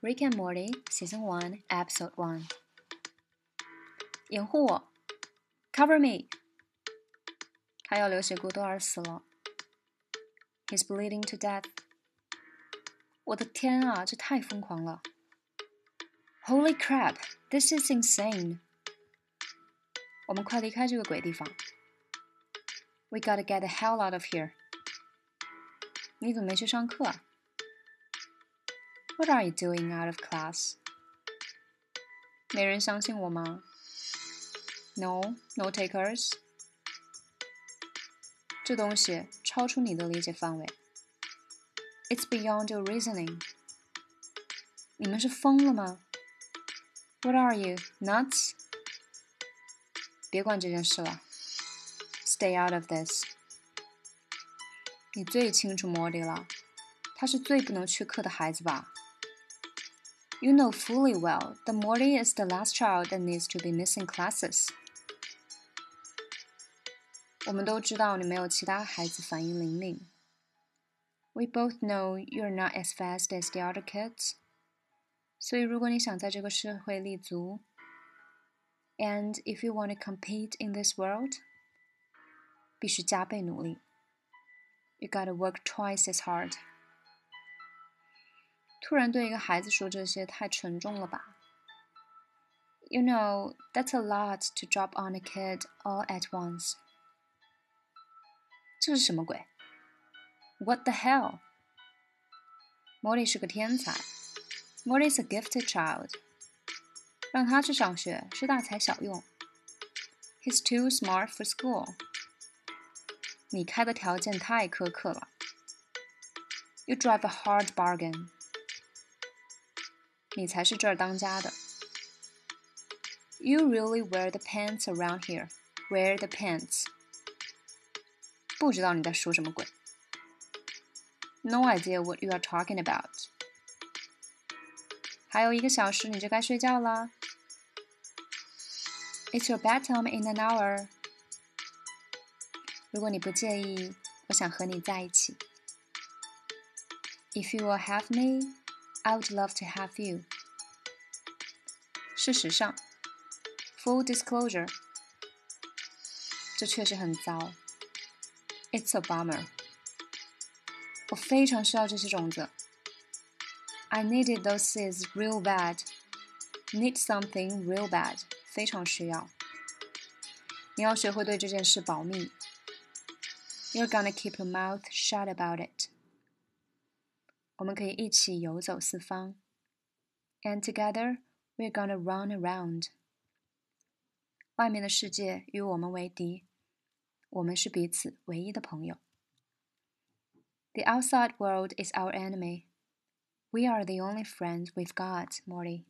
Rick and Morty Season One Episode One。掩护我，Cover me！他要流血过多而死了。He's bleeding to death。我的天啊，这太疯狂了！Holy crap! This is insane. 我们快离开这个鬼地方。We gotta get the hell out of here. 你怎么没去上课啊 ？What are you doing out of class? 没人相信我吗？No, no takers. 这东西超出你的理解范围。It's beyond your reasoning. 你们是疯了吗？What are you, nuts? 别管这件事了。Stay out of this。你最清楚莫迪了，他是最不能缺课的孩子吧 ？You know fully well that Morty is the last child that needs to be missing classes。我们都知道你没有其他孩子反应灵敏。We both know you're not as fast as the other kids。所以，如果你想在这个社会立足，and if you want to compete in this world, 必须加倍努力。You gotta work twice as hard. 突然对一个孩子说这些太沉重了吧？You know, that's a lot to drop on a kid all at once. 这是什么鬼？What the hell? Morty 是个天才。Morty's a gifted child. 让他去上学是大材小用。He's too smart for school。你开的条件太苛刻了。You drive a hard bargain。 你才是这儿当家的。You really wear the pants around here. Wear the pants。不知道你在说什么鬼。No idea what you are talking about。还有一个小时你就该睡觉了。It's your bedtime in an hour。如果你不介意，我想和你在一起。If you will have me, I would love to have you。事实上，full disclosure，这确实很糟。It's a bummer。我非常需要这些种子。I needed those seeds real bad. Need something real bad. 非常需要。你要学会对这件事保密。You're gonna keep your mouth shut about it。 我们可以一起游走四方。And together we're gonna run around。外面的世界与我们为敌，我们是彼此唯一的朋友。The outside world is our enemy. We are the only friends we've got, Morty.